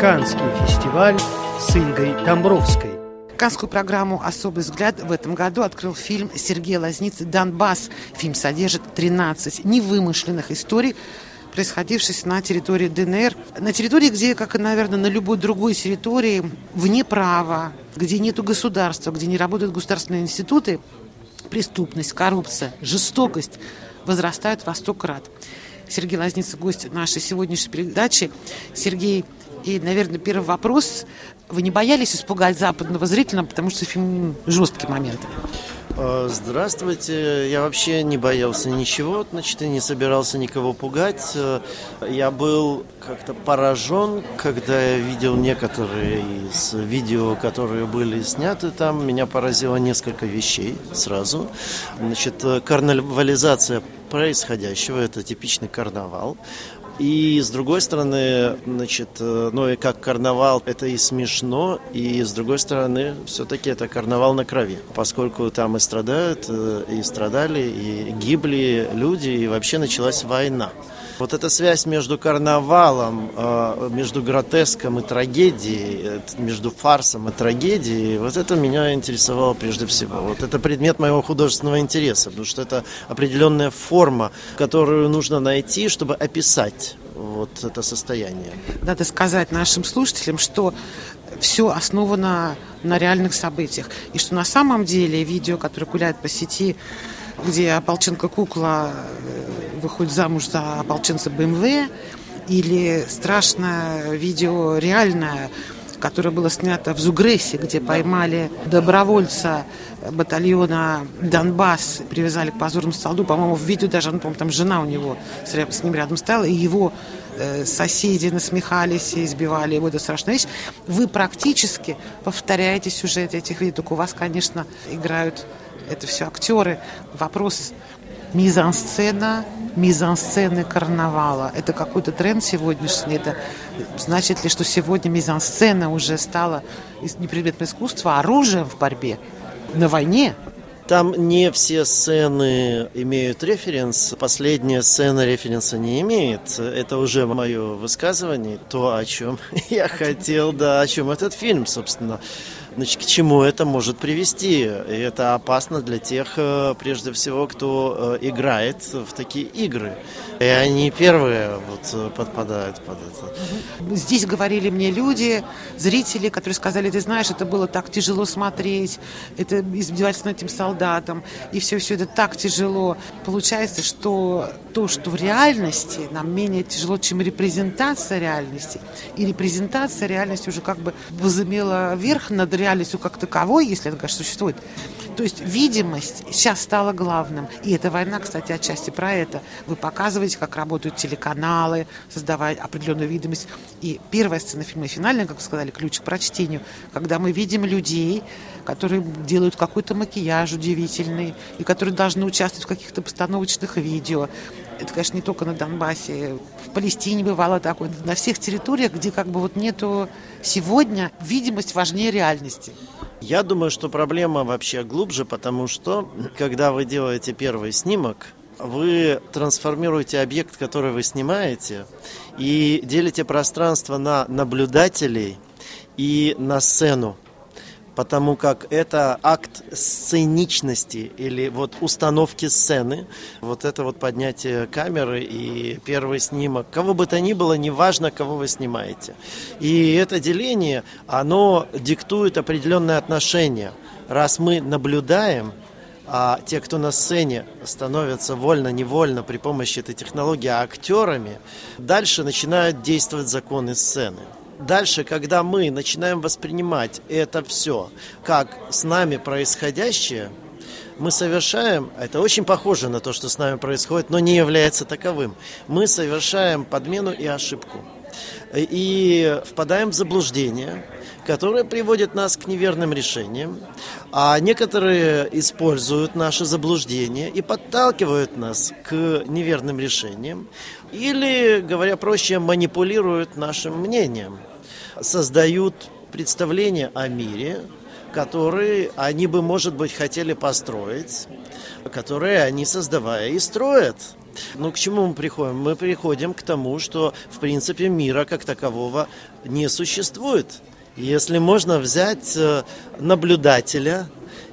Канский фестиваль с Ингой Домбровской. Канскую программу «Особый взгляд» в этом году открыл фильм Сергея Лазницы «Донбасс». Фильм содержит 13 невымышленных историй, происходивших на территории ДНР. На территории, где, как и, наверное, на любой другой территории, вне права, где нет государства, где не работают государственные институты, преступность, коррупция, жестокость возрастают во сто крат. Сергей Лазница, гость нашей сегодняшней передачи. Сергей, и, наверное, первый вопрос. Вы не боялись испугать западного зрителя, потому что фильм жесткий момент? Э, здравствуйте. Я вообще не боялся ничего, значит, и не собирался никого пугать. Э, я был как-то поражен, когда я видел некоторые из видео, которые были сняты там. Меня поразило несколько вещей сразу. Значит, э, карнавализация происходящего, это типичный карнавал. И с другой стороны, значит, э, ну и как карнавал, это и смешно, и с другой стороны, все-таки это карнавал на крови, поскольку там и страдают, э, и страдали, и гибли люди, и вообще началась война. Вот эта связь между карнавалом, э, между гротеском и трагедией, между фарсом и трагедией, вот это меня интересовало прежде всего. Вот это предмет моего художественного интереса, потому что это определенная форма, которую нужно найти, чтобы описать вот это состояние. Надо сказать нашим слушателям, что все основано на реальных событиях. И что на самом деле видео, которое гуляет по сети, где ополченка-кукла э, выходит замуж за ополченца БМВ, или страшное видео реальное, которое было снято в Зугрессе, где поймали добровольца батальона Донбасс, привязали к позорному столбу. По-моему, в видео даже, ну, по там жена у него с ним рядом стояла, и его э, соседи насмехались и избивали его. Это страшная вещь. Вы практически повторяете сюжет этих видео. Только у вас, конечно, играют это все актеры. Вопрос мизансцена, мизансцены карнавала. Это какой-то тренд сегодняшний. Это значит ли, что сегодня мизансцена уже стала не предметом искусства, а оружием в борьбе? на войне. Там не все сцены имеют референс. Последняя сцена референса не имеет. Это уже мое высказывание, то, о чем я хотел, да, о чем этот фильм, собственно. Значит, к чему это может привести? И это опасно для тех, э, прежде всего, кто э, играет в такие игры. И они первые вот э, подпадают под это. Здесь говорили мне люди, зрители, которые сказали, ты знаешь, это было так тяжело смотреть, это издевательство над этим солдатом, и все-все это так тяжело. Получается, что то, что в реальности нам менее тяжело, чем репрезентация реальности, и репрезентация реальности уже как бы возымела верх над реальностью как таковой, если она, конечно, существует. То есть видимость сейчас стала главным. И эта война, кстати, отчасти про это. Вы показываете, как работают телеканалы, создавая определенную видимость. И первая сцена фильма, финальная, как вы сказали, ключ к прочтению, когда мы видим людей, которые делают какой-то макияж удивительный, и которые должны участвовать в каких-то постановочных видео. Это, конечно, не только на Донбассе. В Палестине бывало такое. На всех территориях, где как бы вот нету сегодня видимость важнее реальности. Я думаю, что проблема вообще глубже, потому что, когда вы делаете первый снимок, вы трансформируете объект, который вы снимаете, и делите пространство на наблюдателей и на сцену потому как это акт сценичности или вот установки сцены, вот это вот поднятие камеры и первый снимок, кого бы то ни было, неважно, кого вы снимаете. И это деление, оно диктует определенные отношения. Раз мы наблюдаем, а те, кто на сцене становятся вольно-невольно при помощи этой технологии актерами, дальше начинают действовать законы сцены. Дальше, когда мы начинаем воспринимать это все как с нами происходящее, мы совершаем, это очень похоже на то, что с нами происходит, но не является таковым. Мы совершаем подмену и ошибку. И впадаем в заблуждение, которое приводит нас к неверным решениям. А некоторые используют наши заблуждения и подталкивают нас к неверным решениям. Или, говоря проще, манипулируют нашим мнением создают представление о мире, которые они бы, может быть, хотели построить, которые они, создавая, и строят. Ну, к чему мы приходим? Мы приходим к тому, что, в принципе, мира как такового не существует. Если можно взять э, наблюдателя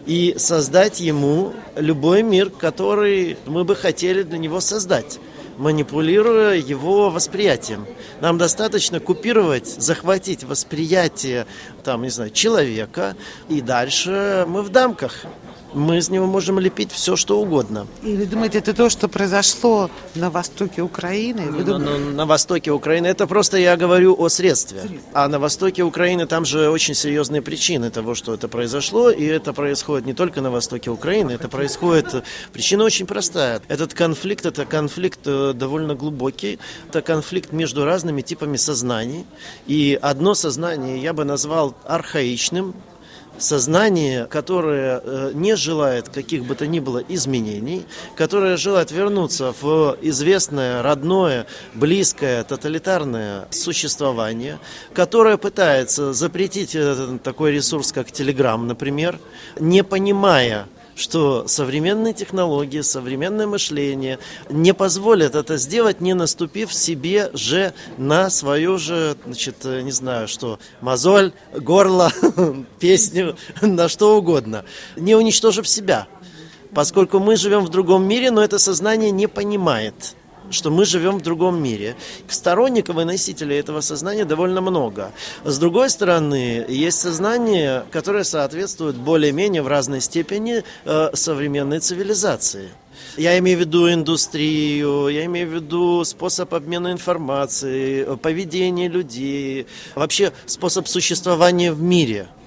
и создать ему любой мир, который мы бы хотели для него создать манипулируя его восприятием. Нам достаточно купировать, захватить восприятие, там, не знаю, человека, и дальше мы в дамках мы из него можем лепить все, что угодно. И вы думаете, это то, что произошло на востоке Украины? Вы на, на, на востоке Украины, это просто я говорю о средстве. А на востоке Украины там же очень серьезные причины того, что это произошло. И это происходит не только на востоке Украины, это происходит... Причина очень простая. Этот конфликт, это конфликт э, довольно глубокий. Это конфликт между разными типами сознаний. И одно сознание я бы назвал архаичным, сознание, которое э, не желает каких бы то ни было изменений, которое желает вернуться в известное, родное, близкое, тоталитарное существование, которое пытается запретить э, такой ресурс, как Телеграм, например, не понимая что современные технологии, современное мышление не позволят это сделать, не наступив себе же на свою же, значит, э, не знаю что, мозоль, горло, песню, на что угодно, не уничтожив себя. Поскольку мы живем в другом мире, но это сознание не понимает что мы живем в другом мире. Сторонников и носителей этого сознания довольно много. С другой стороны, есть сознание, которое соответствует более-менее в разной степени э, современной цивилизации. Я имею в виду индустрию, я имею в виду способ обмена информацией, поведение людей, вообще способ существования в мире –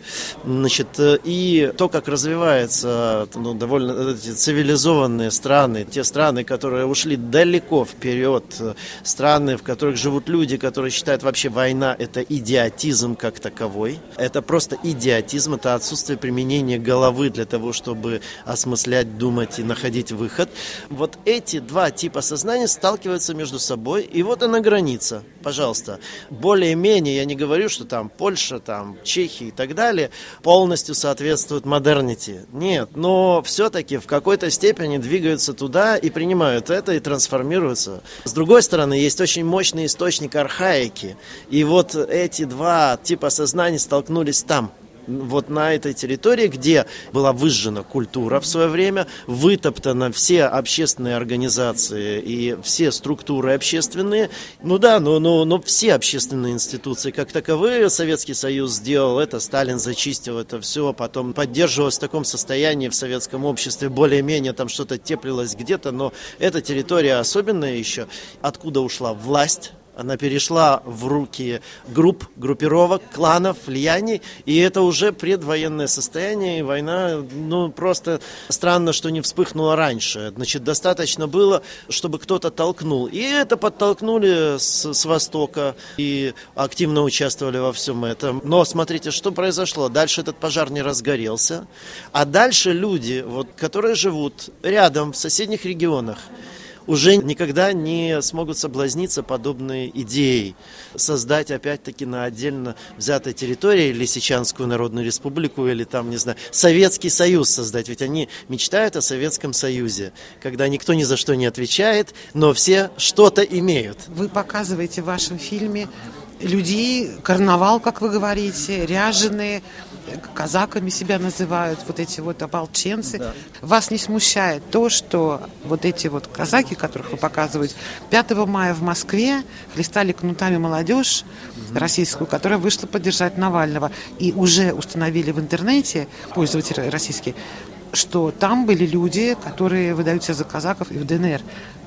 Значит, э, и то, как развиваются ну, довольно эти цивилизованные страны, те страны, которые ушли далеко вперед, э, страны, в которых живут люди, которые считают вообще война это идиотизм как таковой. Это просто идиотизм, это отсутствие применения головы для того, чтобы осмыслять, думать и находить выход. Вот эти два типа сознания сталкиваются между собой, и вот она граница, пожалуйста. Более-менее, я не говорю, что там Польша, там Чехия и так далее полностью соответствуют модернити. Нет, но все-таки в какой-то степени двигаются туда и принимают это и трансформируются. С другой стороны, есть очень мощный источник архаики. И вот эти два типа сознания столкнулись там вот на этой территории, где была выжжена культура в свое время, вытоптаны все общественные организации и все структуры общественные. Ну да, но, но, но все общественные институции как таковые Советский Союз сделал это, Сталин зачистил это все, потом поддерживалось в таком состоянии в советском обществе, более-менее там что-то теплилось где-то, но эта территория особенная еще. Откуда ушла власть? Она перешла в руки групп, группировок, кланов, влияний, и это уже предвоенное состояние, и война, ну, просто странно, что не вспыхнула раньше. Значит, достаточно было, чтобы кто-то толкнул. И это подтолкнули с, с Востока, и активно участвовали во всем этом. Но смотрите, что произошло. Дальше этот пожар не разгорелся, а дальше люди, вот, которые живут рядом, в соседних регионах, уже никогда не смогут соблазниться подобной идеей создать опять-таки на отдельно взятой территории Лисичанскую Народную Республику или там, не знаю, Советский Союз создать. Ведь они мечтают о Советском Союзе, когда никто ни за что не отвечает, но все что-то имеют. Вы показываете в вашем фильме людей, карнавал, как вы говорите, ряженые, казаками себя называют, вот эти вот ополченцы. Да. Вас не смущает то, что вот эти вот казаки, которых вы показываете, 5 мая в Москве хлестали кнутами молодежь угу. российскую, которая вышла поддержать Навального. И уже установили в интернете, пользователи российские, что там были люди, которые выдают себя за казаков и в ДНР.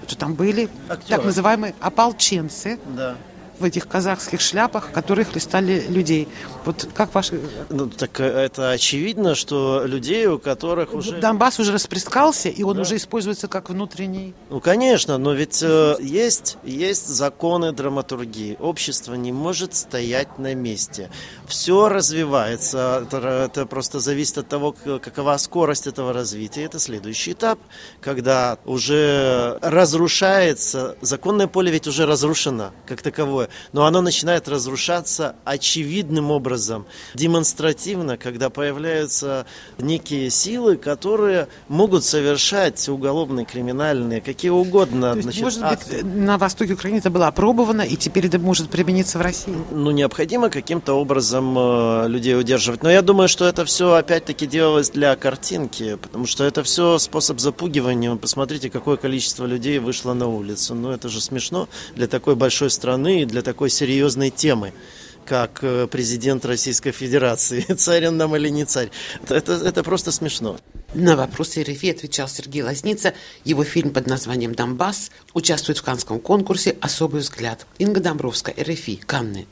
Что там были Актеры. так называемые ополченцы. Да в этих казахских шляпах, которые хлестали людей. Вот как ваши... Ну, так э, это очевидно, что людей, у которых уже... Донбасс уже расплескался, и он да. уже используется как внутренний... Ну, конечно, но ведь э, есть, есть законы драматургии. Общество не может стоять на месте. Все развивается. Это, это просто зависит от того, какова скорость этого развития. Это следующий этап, когда уже разрушается... Законное поле ведь уже разрушено как таковое такое, но оно начинает разрушаться очевидным образом, демонстративно, когда появляются некие силы, которые могут совершать уголовные, криминальные, какие угодно. То есть, значит, может акты. быть, на востоке Украины это было опробовано, и теперь это может примениться в России? ну, необходимо каким-то образом э, людей удерживать. Но я думаю, что это все опять-таки делалось для картинки, потому что это все способ запугивания. Посмотрите, какое количество людей вышло на улицу. Ну, это же смешно для такой большой страны и для такой серьезной темы как э, президент Российской Федерации. Царь нам или не царь. Это, это просто смешно. На вопросы РФИ отвечал Сергей Лазница. Его фильм под названием «Донбасс» участвует в Канском конкурсе «Особый взгляд». Инга Домбровская, РФИ, Канны.